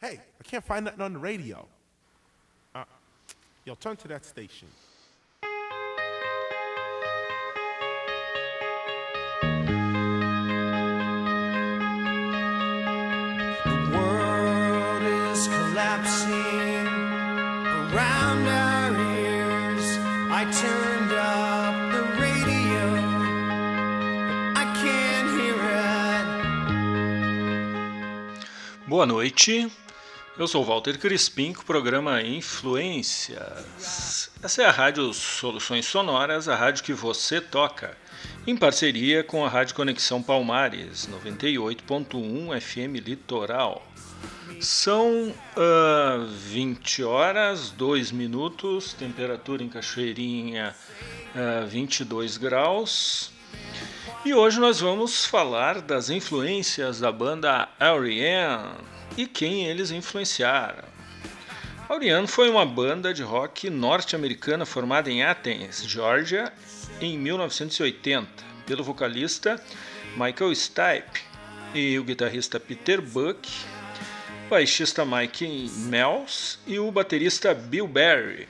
Hey, I can't find nothing on the radio. Uh, yo, turn to that station. The world is collapsing around our ears. I turned up the radio, but I can't hear it. Boa noite, eu sou Walter Crispim com o programa Influências. Essa é a Rádio Soluções Sonoras, a rádio que você toca, em parceria com a Rádio Conexão Palmares, 98.1 FM Litoral. São ah, 20 horas, 2 minutos, temperatura em Cachoeirinha ah, 22 graus. E hoje nós vamos falar das influências da banda R.E.M. e quem eles influenciaram. R.E.M. foi uma banda de rock norte-americana formada em Athens, Georgia, em 1980, pelo vocalista Michael Stipe e o guitarrista Peter Buck, baixista Mike Mells e o baterista Bill Berry.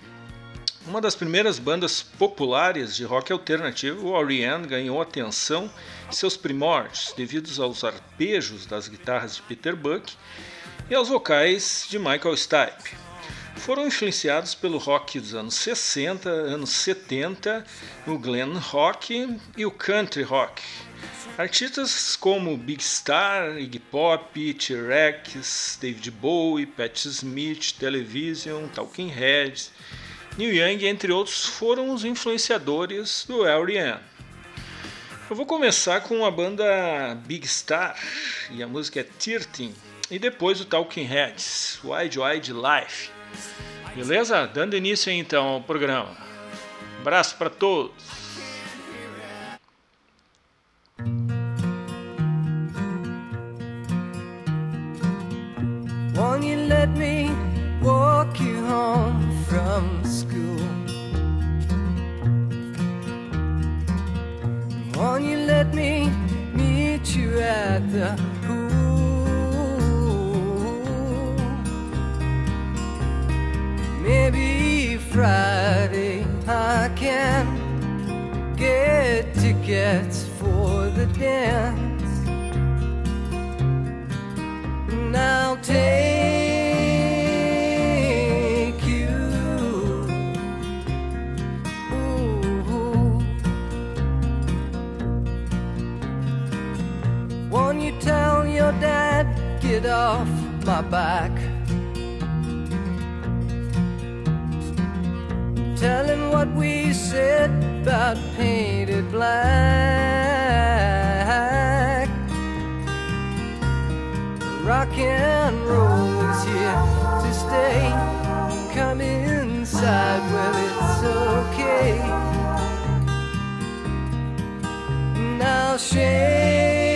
Uma das primeiras bandas populares de rock alternativo, o R.E.M. ganhou atenção em seus primórdios devido aos arpejos das guitarras de Peter Buck e aos vocais de Michael Stipe. Foram influenciados pelo rock dos anos 60, anos 70, o glam rock e o country rock. Artistas como Big Star, Iggy Pop, T-Rex, David Bowie, Patti Smith, Television, Talking Heads, Neil Young, entre outros, foram os influenciadores do R.E.M. Eu vou começar com a banda Big Star e a música é Tirtin e depois o Talking Heads, Wide Wide Life. Beleza? Dando início aí, então ao programa. Abraço para todos. Won't you let me walk you home from school? Won't you let me meet you at the Friday I can get tickets for the dance. And I'll take you. Ooh. Won't you tell your dad, get off my back? Tell him what we said about painted black. Rock and roll is here to stay. Come inside, well, it's okay. I'll shake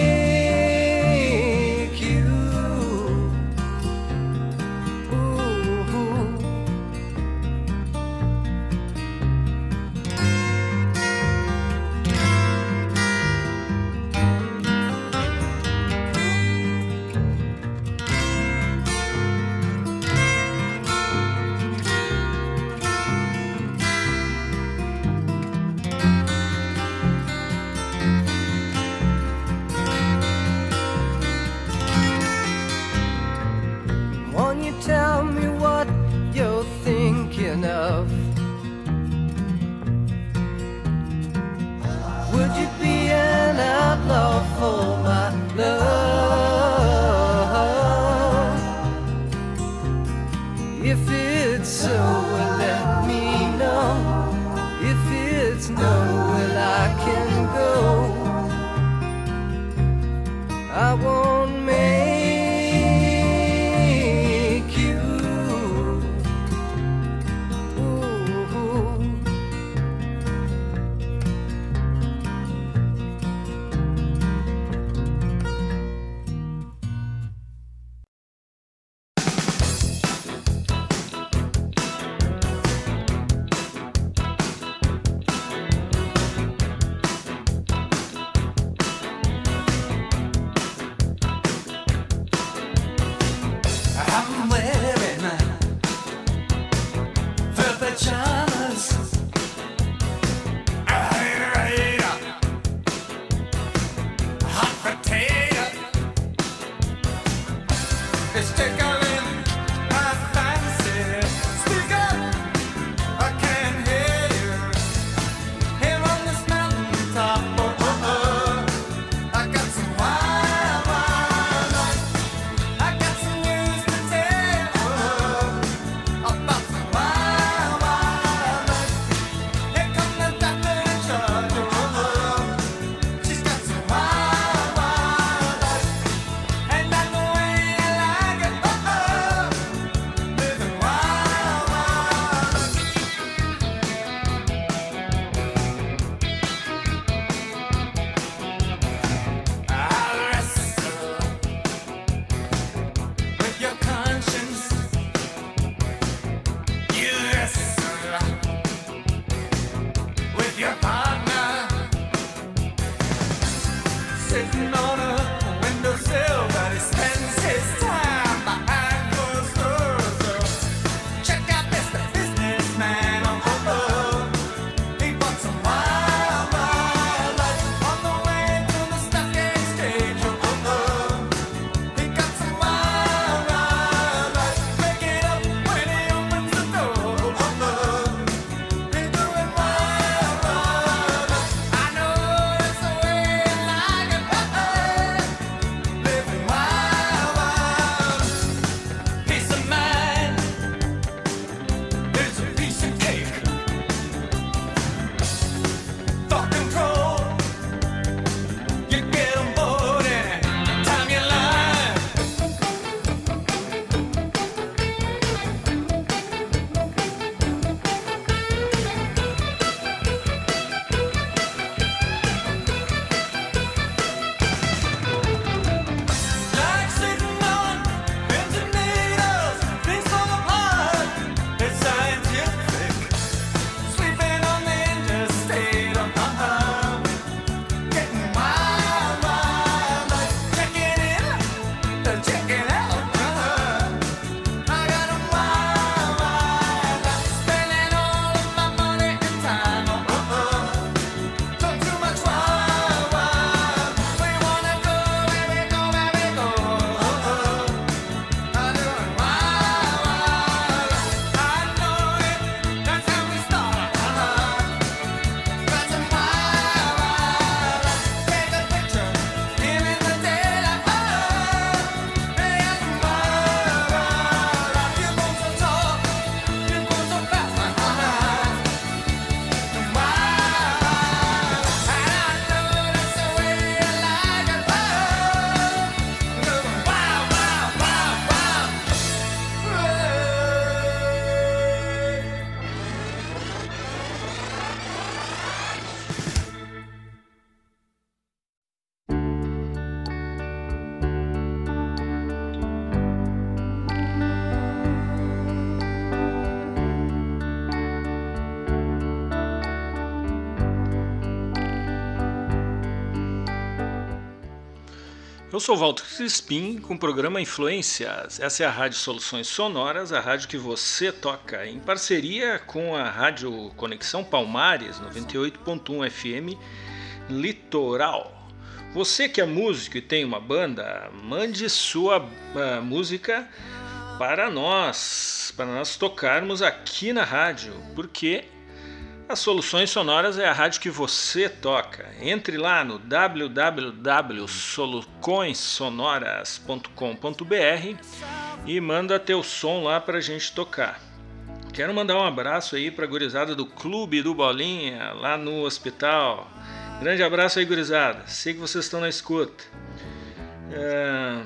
Eu sou Walter Crispim com o programa Influências. Essa é a Rádio Soluções Sonoras, a rádio que você toca, em parceria com a Rádio Conexão Palmares 98.1 FM Litoral. Você que é músico e tem uma banda, mande sua uh, música para nós, para nós tocarmos aqui na rádio, porque as Soluções Sonoras é a rádio que você toca. Entre lá no www.solucoinsonoras.com.br e manda teu som lá para a gente tocar. Quero mandar um abraço aí para a gurizada do Clube do Bolinha, lá no hospital. Grande abraço aí, gurizada. Sei que vocês estão na escuta. O é...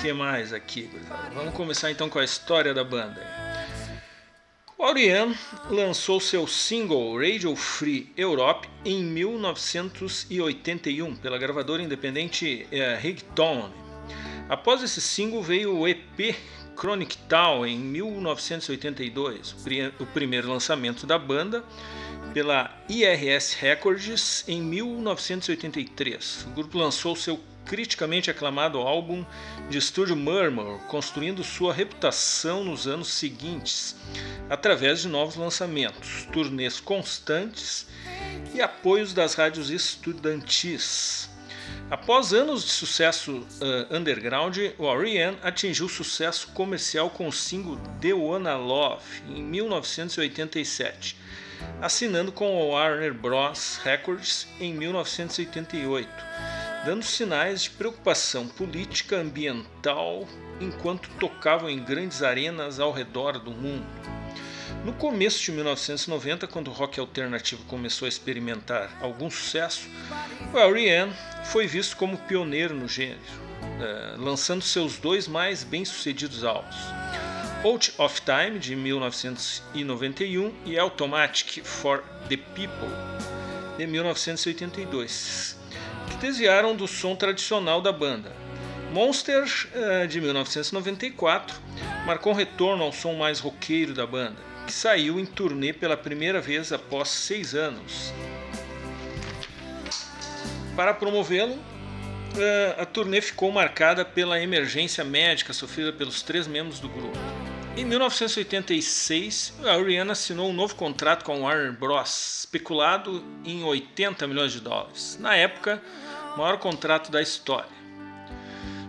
que mais aqui, gurizada? Vamos começar então com a história da banda. O lançou seu single Radio Free Europe em 1981 pela gravadora independente eh, Rigtone. Após esse single veio o EP Chronic Town em 1982, o primeiro lançamento da banda pela IRS Records em 1983. O grupo lançou seu criticamente aclamado álbum de estúdio Murmur, construindo sua reputação nos anos seguintes, através de novos lançamentos, turnês constantes e apoios das rádios estudantis. Após anos de sucesso uh, underground, o R.E.M. atingiu sucesso comercial com o single The Love em 1987, assinando com a Warner Bros. Records em 1988, dando sinais de preocupação política ambiental enquanto tocavam em grandes arenas ao redor do mundo. No começo de 1990, quando o rock alternativo começou a experimentar algum sucesso, o R.E.M. foi visto como pioneiro no gênero, eh, lançando seus dois mais bem-sucedidos álbuns, Out of Time, de 1991, e Automatic for the People, de 1982, que desviaram do som tradicional da banda. Monster, eh, de 1994, marcou um retorno ao som mais roqueiro da banda que saiu em turnê pela primeira vez após seis anos. Para promovê-lo, eh, a turnê ficou marcada pela emergência médica sofrida pelos três membros do grupo. Em 1986, a Rihanna assinou um novo contrato com a Warner Bros., especulado em 80 milhões de dólares. Na época, maior contrato da história.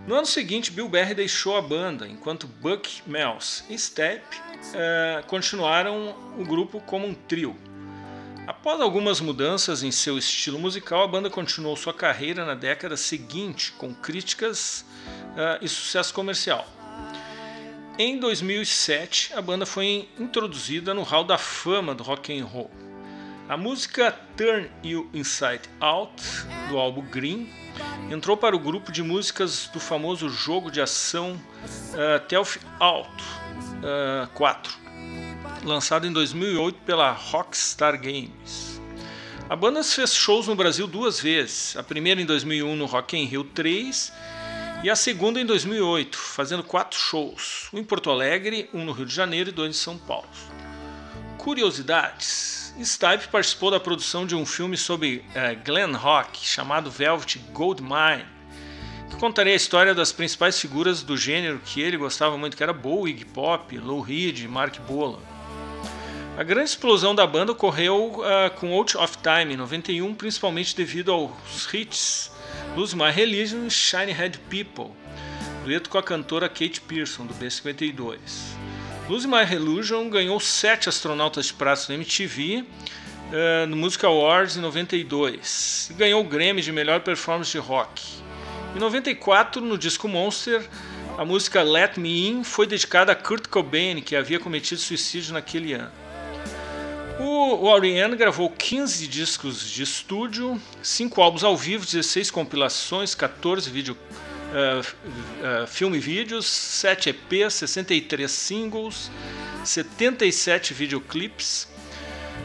No ano seguinte, Bill Berry deixou a banda, enquanto Buck Mells e Step uh, continuaram o grupo como um trio. Após algumas mudanças em seu estilo musical, a banda continuou sua carreira na década seguinte com críticas uh, e sucesso comercial. Em 2007, a banda foi introduzida no Hall da Fama do rock and roll. A música Turn You Inside Out do álbum Green entrou para o grupo de músicas do famoso jogo de ação uh, Telf Out uh, 4, lançado em 2008 pela Rockstar Games. A banda fez shows no Brasil duas vezes, a primeira em 2001 no Rock in Rio 3 e a segunda em 2008, fazendo quatro shows, um em Porto Alegre, um no Rio de Janeiro e dois em São Paulo. Curiosidades: Stipe participou da produção de um filme sobre uh, Glen Rock chamado Velvet Goldmine, que contaria a história das principais figuras do gênero que ele gostava muito, que era Bowie, Pop, Lou Reed, Mark Bolan. A grande explosão da banda ocorreu uh, com Out of Time em 91, principalmente devido aos hits Lose My Religion e Shiny Head People, dueto com a cantora Kate Pearson, do B52. Lose My Religion ganhou sete astronautas de prata na MTV uh, no Music Awards em 92 e ganhou o Grammy de melhor performance de rock. Em 94, no disco Monster, a música Let Me In foi dedicada a Kurt Cobain, que havia cometido suicídio naquele ano. O Oriane gravou 15 discos de estúdio, 5 álbuns ao vivo, 16 compilações, 14 vídeo, uh, uh, filme e vídeos, 7 EPs, 63 singles, 77 videoclips,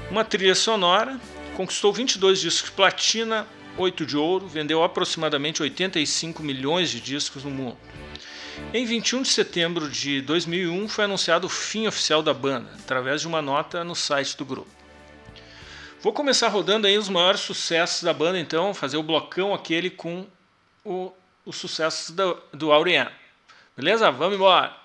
uma trilha sonora, conquistou 22 discos platina, 8 de ouro, vendeu aproximadamente 85 milhões de discos no mundo. Em 21 de setembro de 2001 foi anunciado o fim oficial da banda, através de uma nota no site do grupo. Vou começar rodando aí os maiores sucessos da banda, então, fazer o blocão aquele com o, os sucessos do, do Aurian. Beleza? Vamos embora!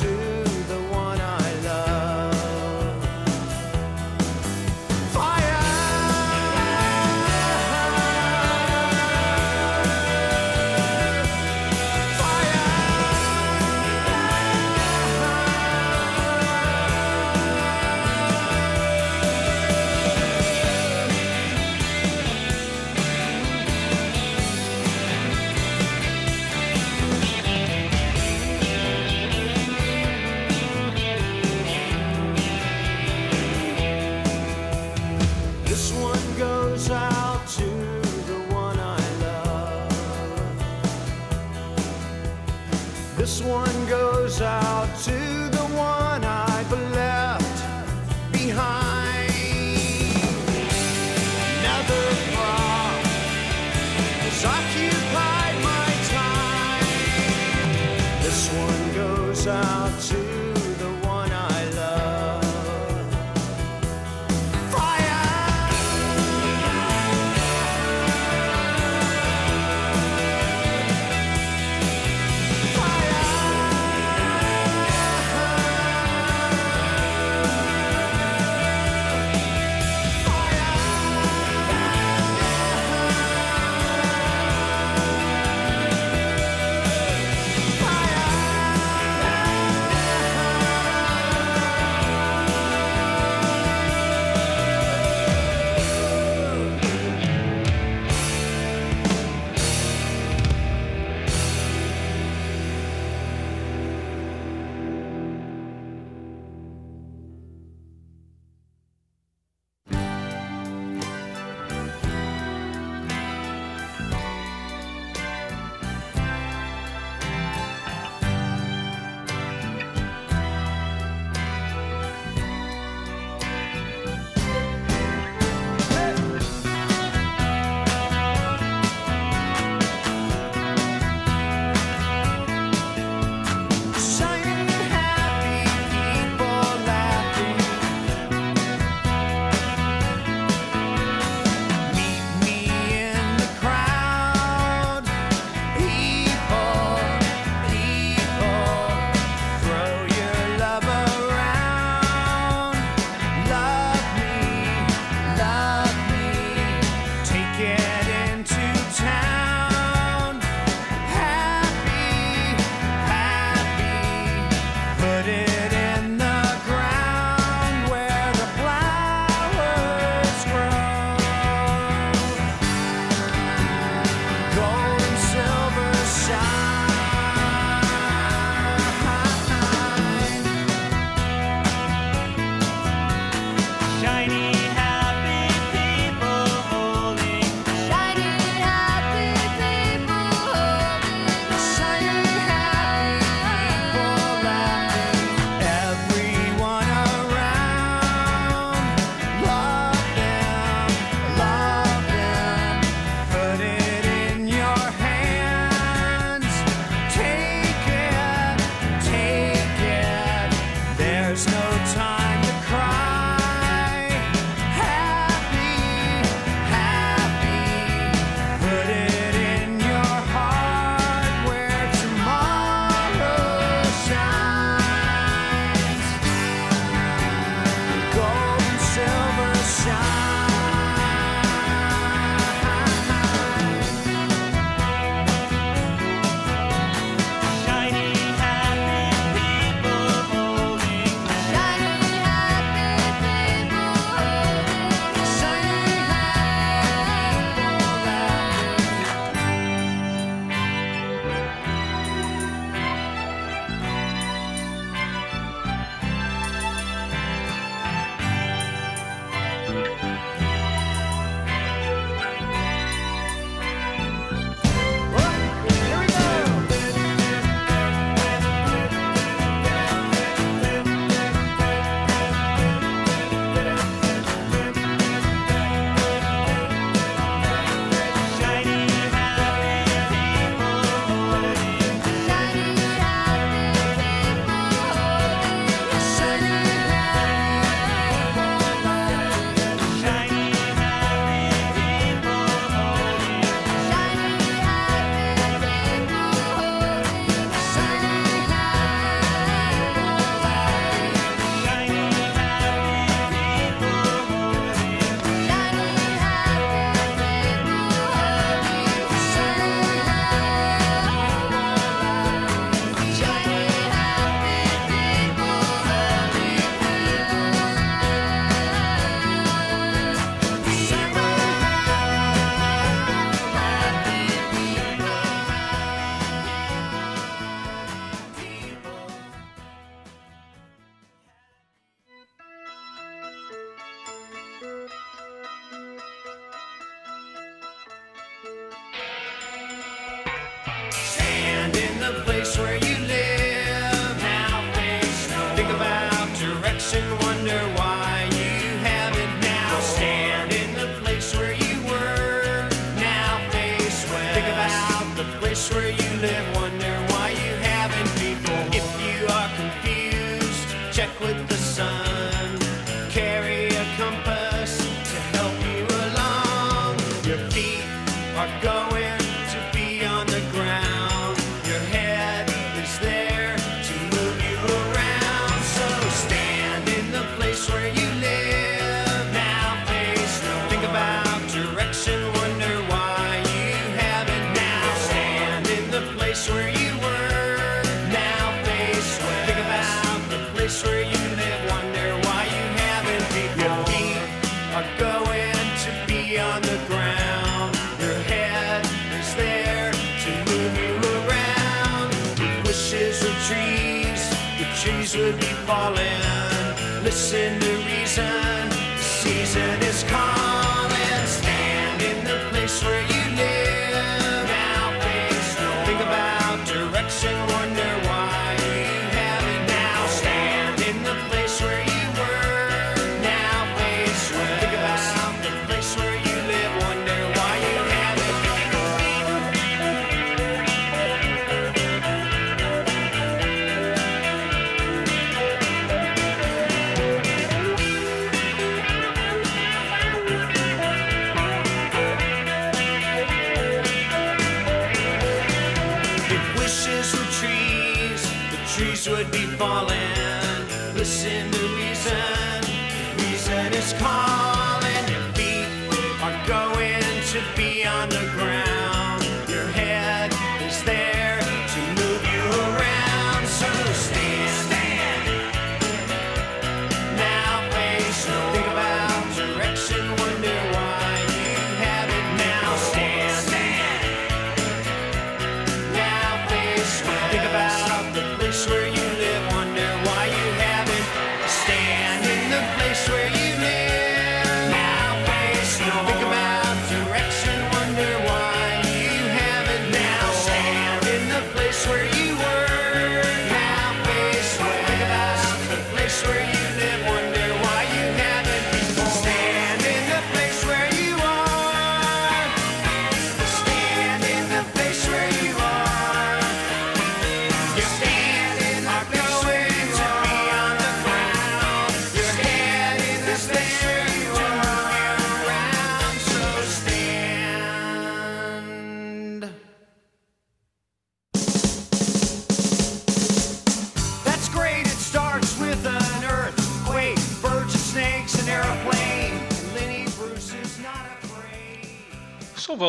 To and wonder why you haven't before. If you are confused, check with the sun.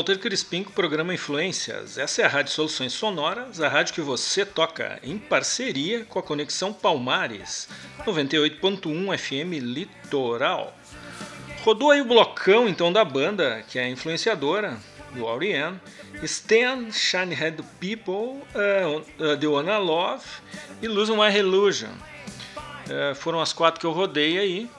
Walter Crispim com o programa Influências. Essa é a Rádio Soluções Sonoras, a rádio que você toca em parceria com a Conexão Palmares, 98.1 FM Litoral. Rodou aí o blocão então da banda, que é a influenciadora do Aurian, Stan, Shinehead People, uh, uh, The Wanna Love e Lose My Illusion. Uh, foram as quatro que eu rodei aí.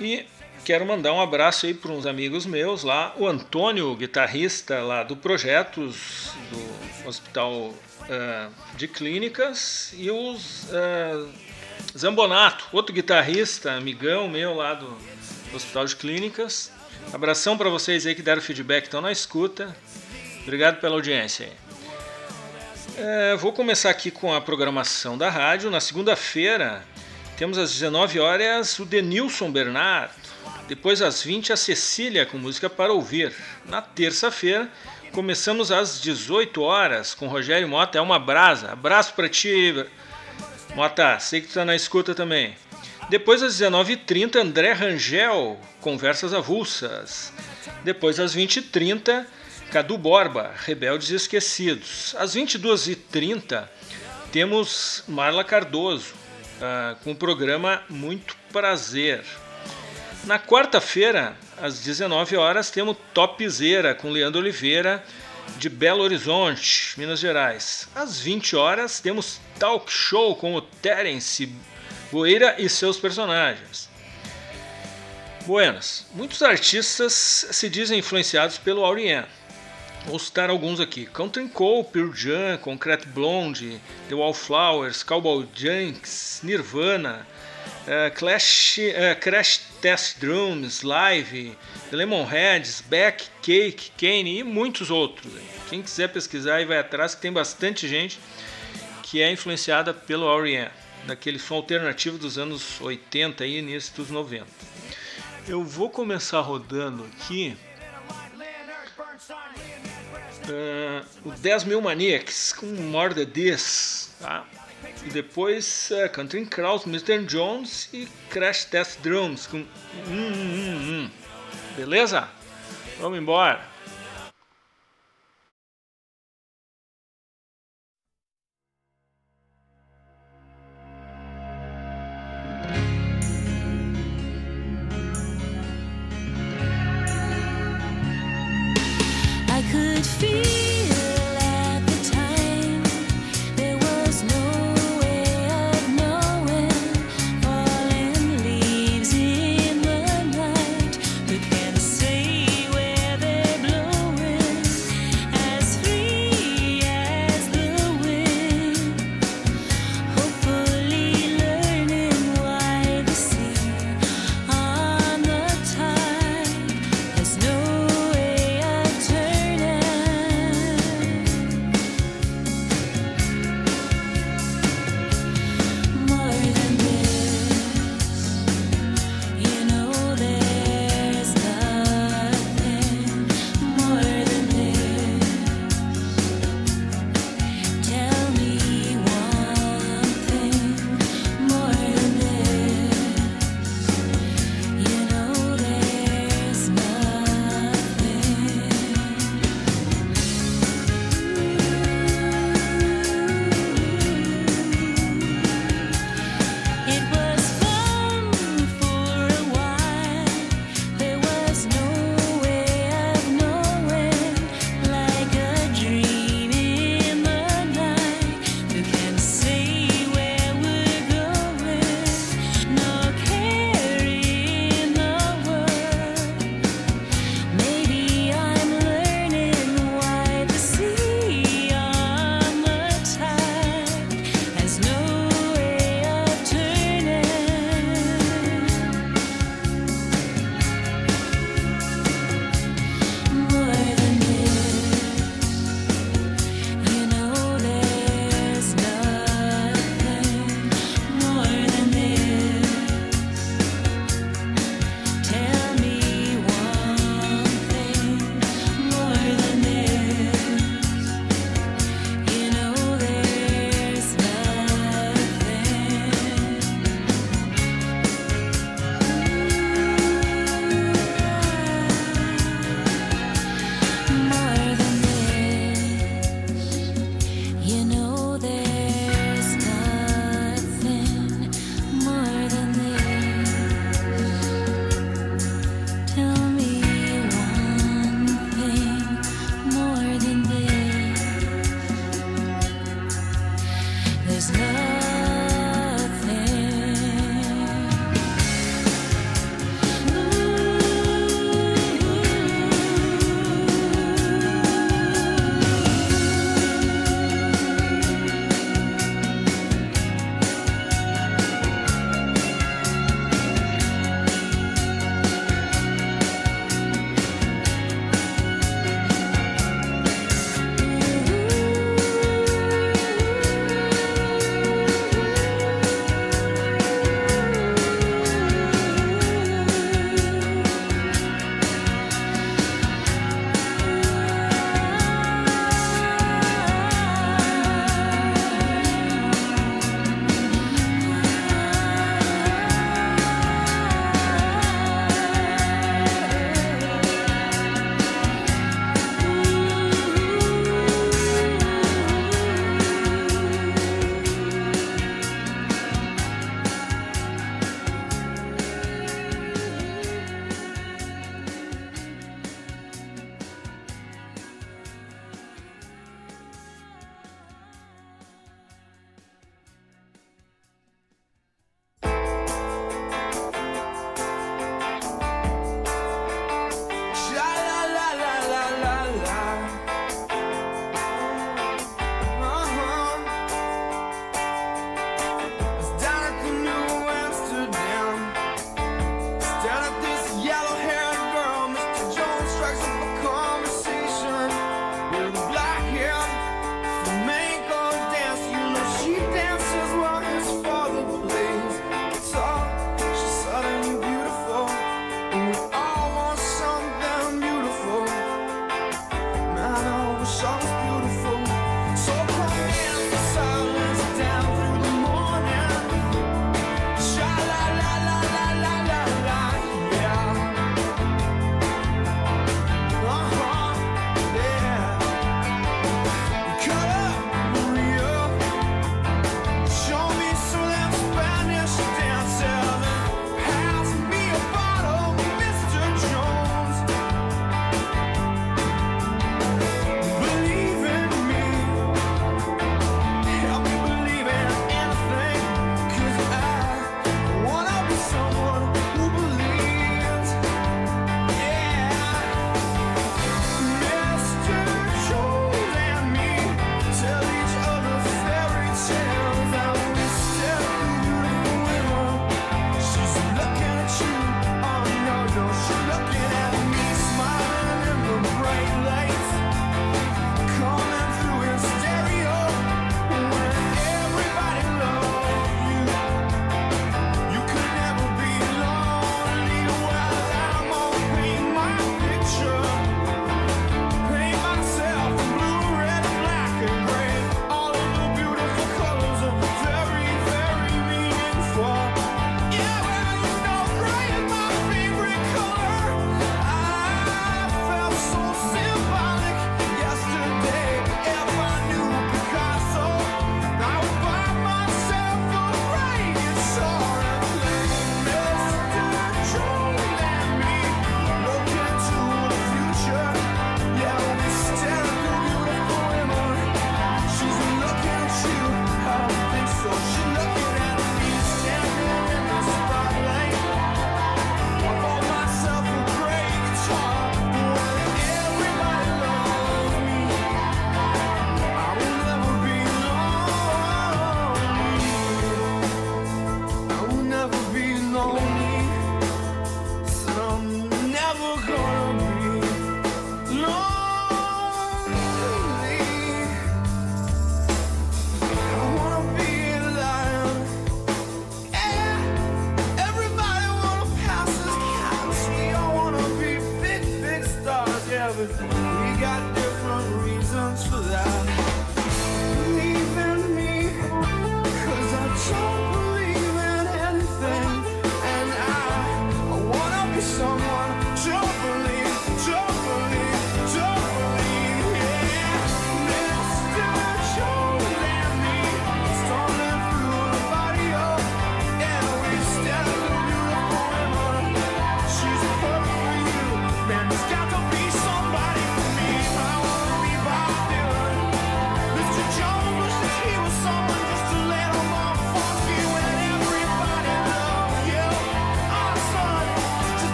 E quero mandar um abraço aí para uns amigos meus lá, o Antônio, guitarrista lá do Projetos do Hospital eh, de Clínicas, e o eh, Zambonato, outro guitarrista, amigão meu lá do, Hospital de Clínicas. Abração para vocês aí que deram feedback, estão na escuta. Obrigado pela audiência aí. É, vou começar aqui com a programação da rádio. Na segunda-feira temos às 19 horas o Denilson Bernardo. Depois às 20 a Cecília com música para ouvir. Na terça-feira começamos às 18 horas com Rogério Mota. É uma brasa. Abraço para ti, Mota. Sei que tu tá na escuta também. Depois às 19h30 André Rangel, Conversas Avulsas. Depois às 20h30 Cadu Borba, Rebeldes Esquecidos. Às 22h30 temos Marla Cardoso, uh, com o programa Muito Prazer. Na quarta-feira, às 19 horas, temos Topzera com Leandro Oliveira, de Belo Horizonte, Minas Gerais. Às 20 horas, temos Talk Show com o Terence Boeira e seus personagens. Buenas. Muitos artistas se dizem influenciados pelo Aurien. Vou citar alguns aqui: Country Cole, Pearl Jam, Concrete Blonde, The Wallflowers, Cowboy Junks, Nirvana, uh, Clash, uh, Crash Test Drums, Live, Lemonheads, Beck, Cake, Kane e muitos outros. Quem quiser pesquisar e vai atrás, que tem bastante gente que é influenciada pelo R.E.M. daquele som alternativo dos anos 80 e início dos 90. Eu vou começar rodando aqui uh, o 10 Mil Maniacs com The This, tá? E depois uh, Country Crows, Mr. Jones e Crash Test Drums com hum, hum, hum. Beleza? Vamos embora.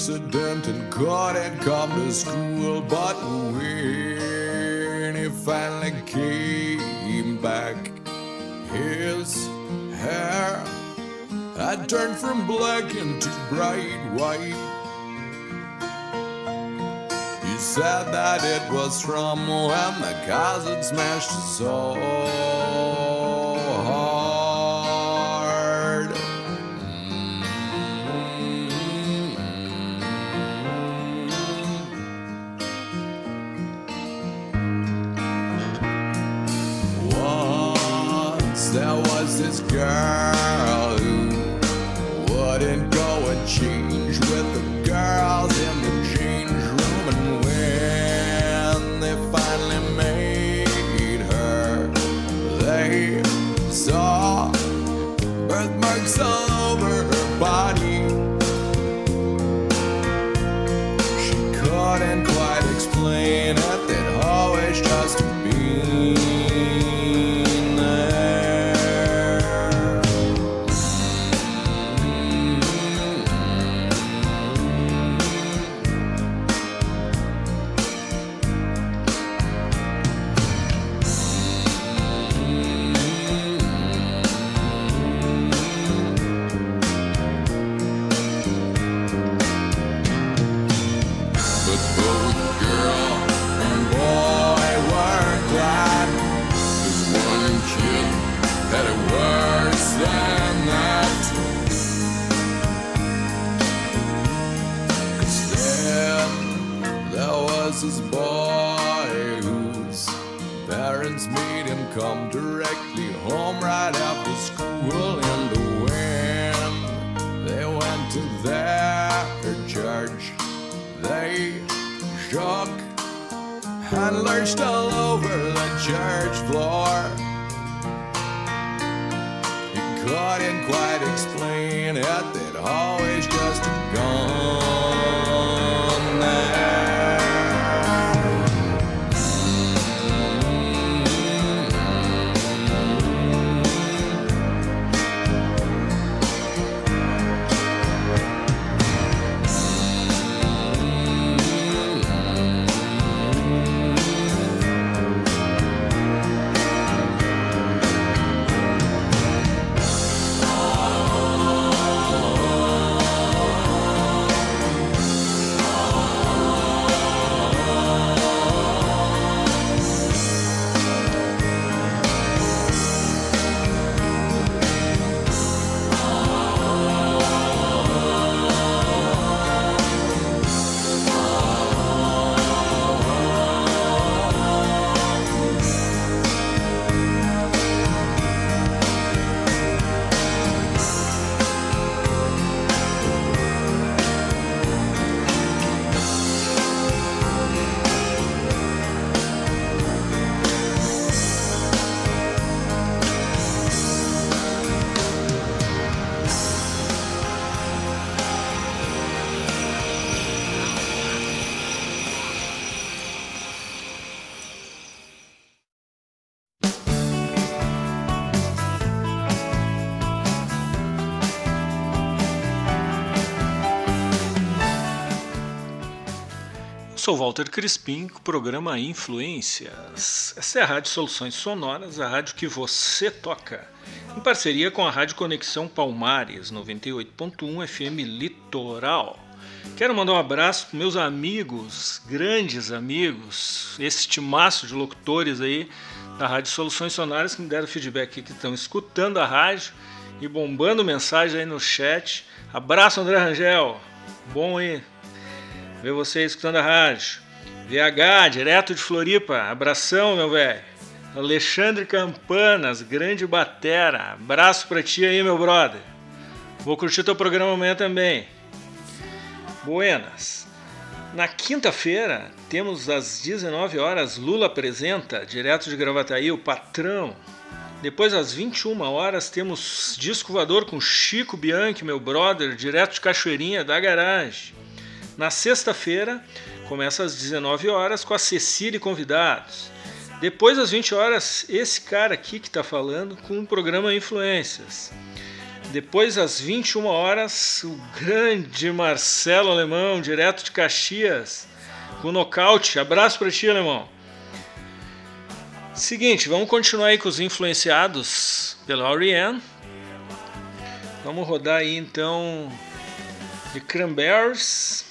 Accident and couldn't come to school. But when he finally came back, his hair had turned from black into bright white. He said that it was from when the had smashed his soul there was this boy whose parents made him come directly home right after school. And when they went to their church, they shook and lurched all over the church floor. He couldn't quite explain it, they'd always just gone Sou Walter Crispim, programa Influências. Essa é a Rádio Soluções Sonoras, a rádio que você toca, em parceria com a Rádio Conexão Palmares, 98.1 FM Litoral. Quero mandar um abraço para meus amigos, grandes amigos, esse timaço de locutores aí da Rádio Soluções Sonoras que me deram feedback aqui, que estão escutando a rádio e bombando mensagem aí no chat. Abraço, André Rangel. Bom aí ver você escutando a rádio. VH, direto de Floripa. Abração, meu velho. Alexandre Campanas, grande batera. Abraço pra ti aí, meu brother. Vou curtir teu programa amanhã também. Buenas. Na quinta-feira, temos às 19 horas Lula apresenta, direto de Gravataí, o patrão. Depois, às 21 horas, temos Disco Voador com Chico Bianchi, meu brother, direto de Cachoeirinha, da garagem. Na sexta-feira, começa às 19 horas com a Cecília e convidados. Depois, às 20 horas, esse cara aqui que está falando com o programa Influências. Depois, às 21 horas, o grande Marcelo Alemão, direto de Caxias, com nocaute. Abraço para ti, Alemão. Seguinte, vamos continuar aí com os influenciados pela Oriane. Vamos rodar aí então de Cranberries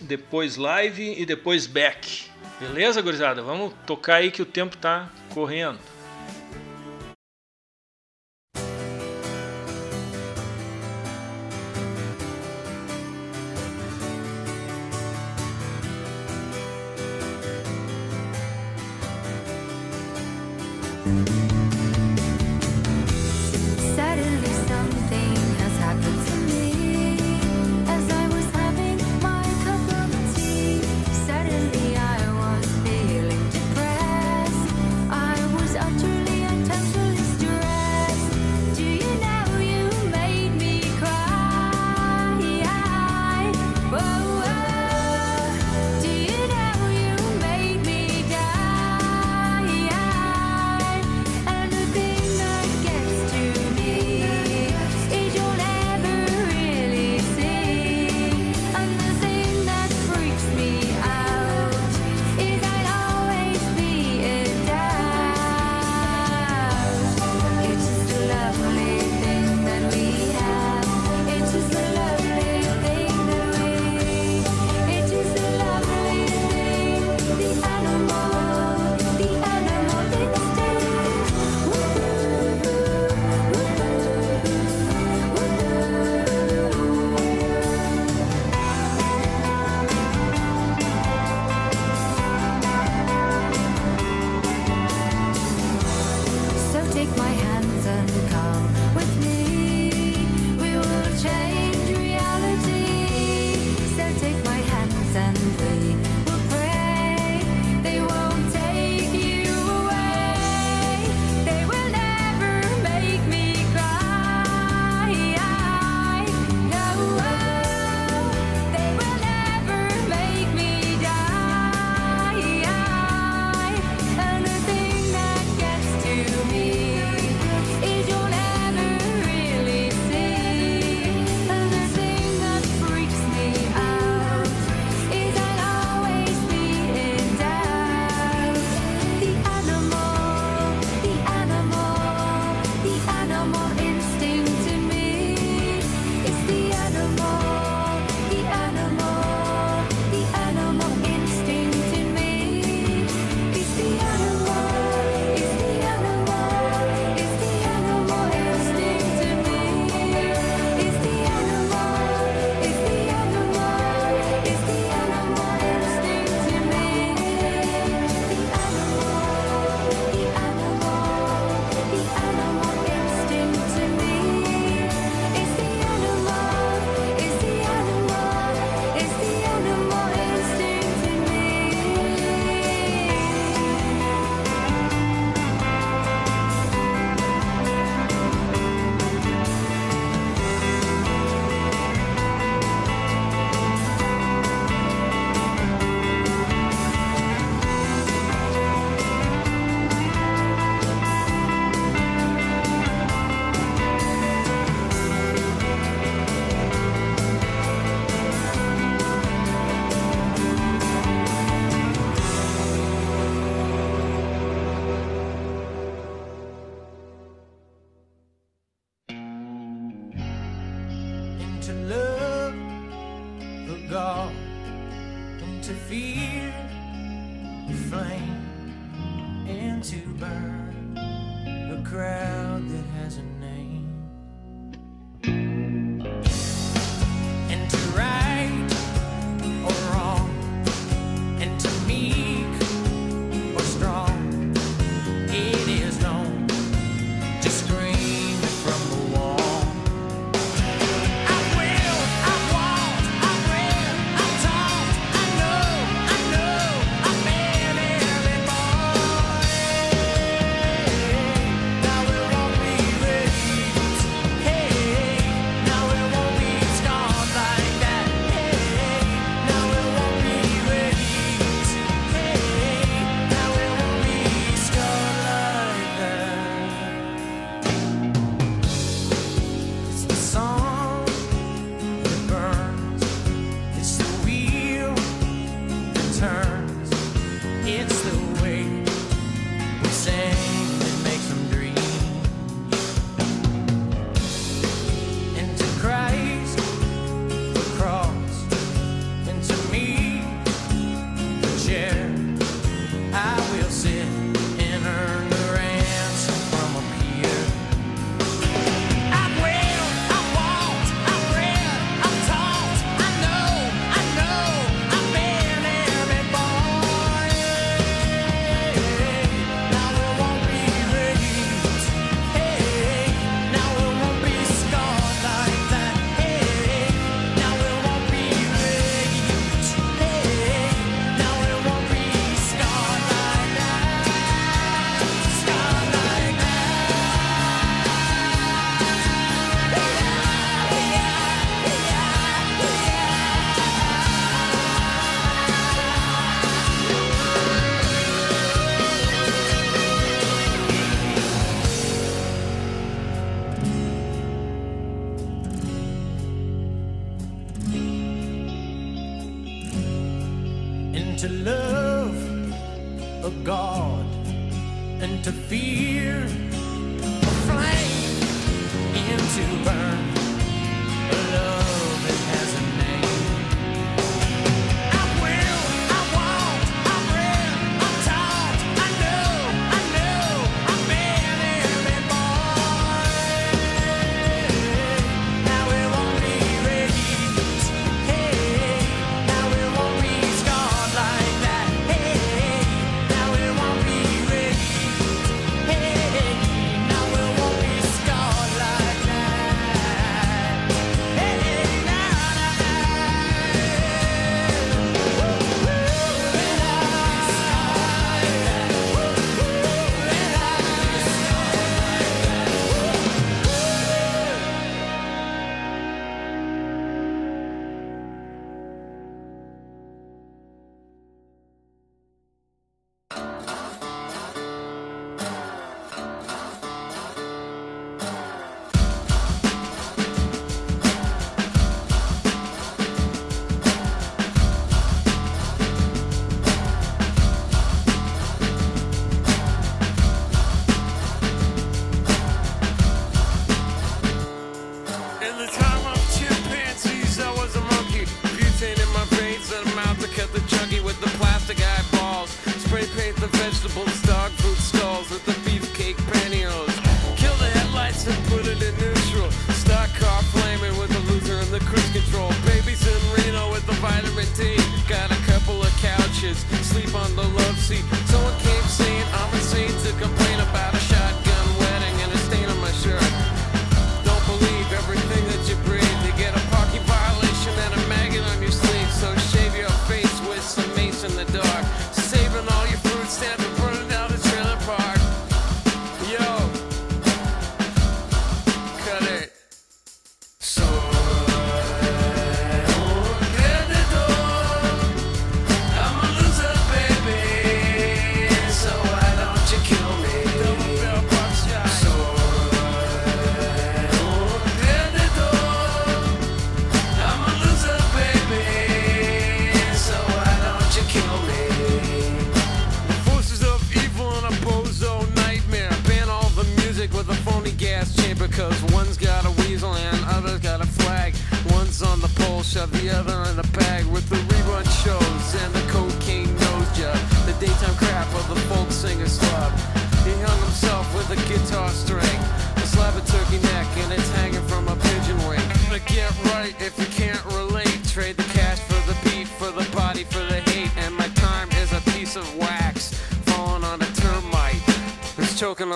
depois live e depois back. Beleza, gurizada? Vamos tocar aí que o tempo tá correndo.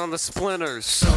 On the splinters.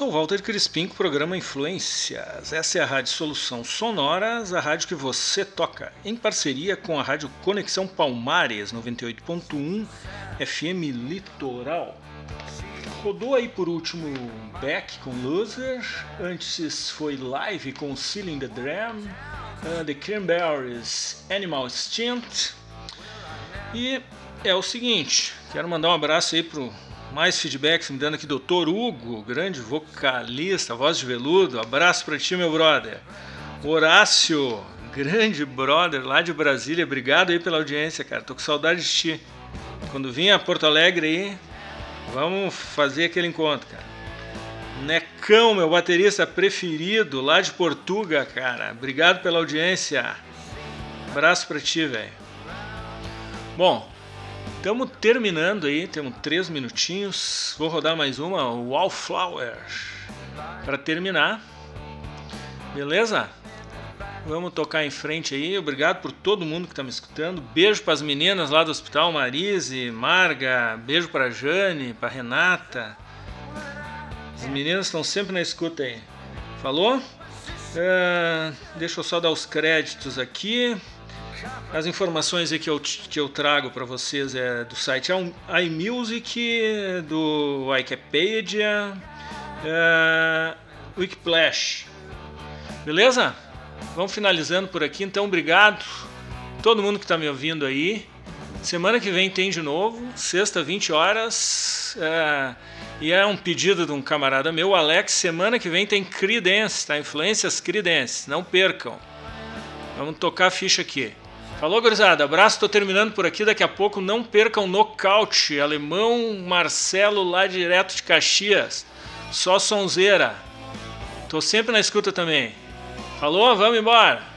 Sou Walter Crispim com o programa Influências. Essa é a Rádio Solução Sonoras, a rádio que você toca, em parceria com a Rádio Conexão Palmares 98.1 FM Litoral. Rodou aí por último Beck com Loser, antes foi Live com Sealing the Dram, uh, The Cranberries Animal Extinct. E é o seguinte, quero mandar um abraço aí pro mais feedbacks me dando aqui, Dr. Hugo, grande vocalista, voz de veludo. Abraço pra ti, meu brother. Horácio, grande brother lá de Brasília. Obrigado aí pela audiência, cara. Tô com saudade de ti. Quando vim a Porto Alegre aí, vamos fazer aquele encontro, cara. Necão, meu baterista preferido lá de Portuga, cara. Obrigado pela audiência. Abraço pra ti, velho. Bom, Estamos terminando aí, temos três minutinhos. Vou rodar mais uma, Wallflower, para terminar. Beleza? Vamos tocar em frente aí. Obrigado por todo mundo que está me escutando. Beijo para as meninas lá do Hospital Marise, Marga. Beijo para Jane, para Renata. As meninas estão sempre na escuta aí. Falou? Uh, deixa eu só dar os créditos aqui. As informações que eu, que eu trago para vocês é do site iMusic, do Wikipedia, é. Beleza? Vamos finalizando por aqui. Então, obrigado todo mundo que está me ouvindo aí. Semana que vem tem de novo, sexta, 20 horas. É, e é um pedido de um camarada meu, Alex. Semana que vem tem Creedence, tá? Influências Creedence. Não percam. Vamos tocar a ficha aqui. Falou, gurizada. Abraço, tô terminando por aqui. Daqui a pouco não percam nocaute. Alemão Marcelo, lá direto de Caxias. Só sonzeira. Tô sempre na escuta também. Falou, vamos embora.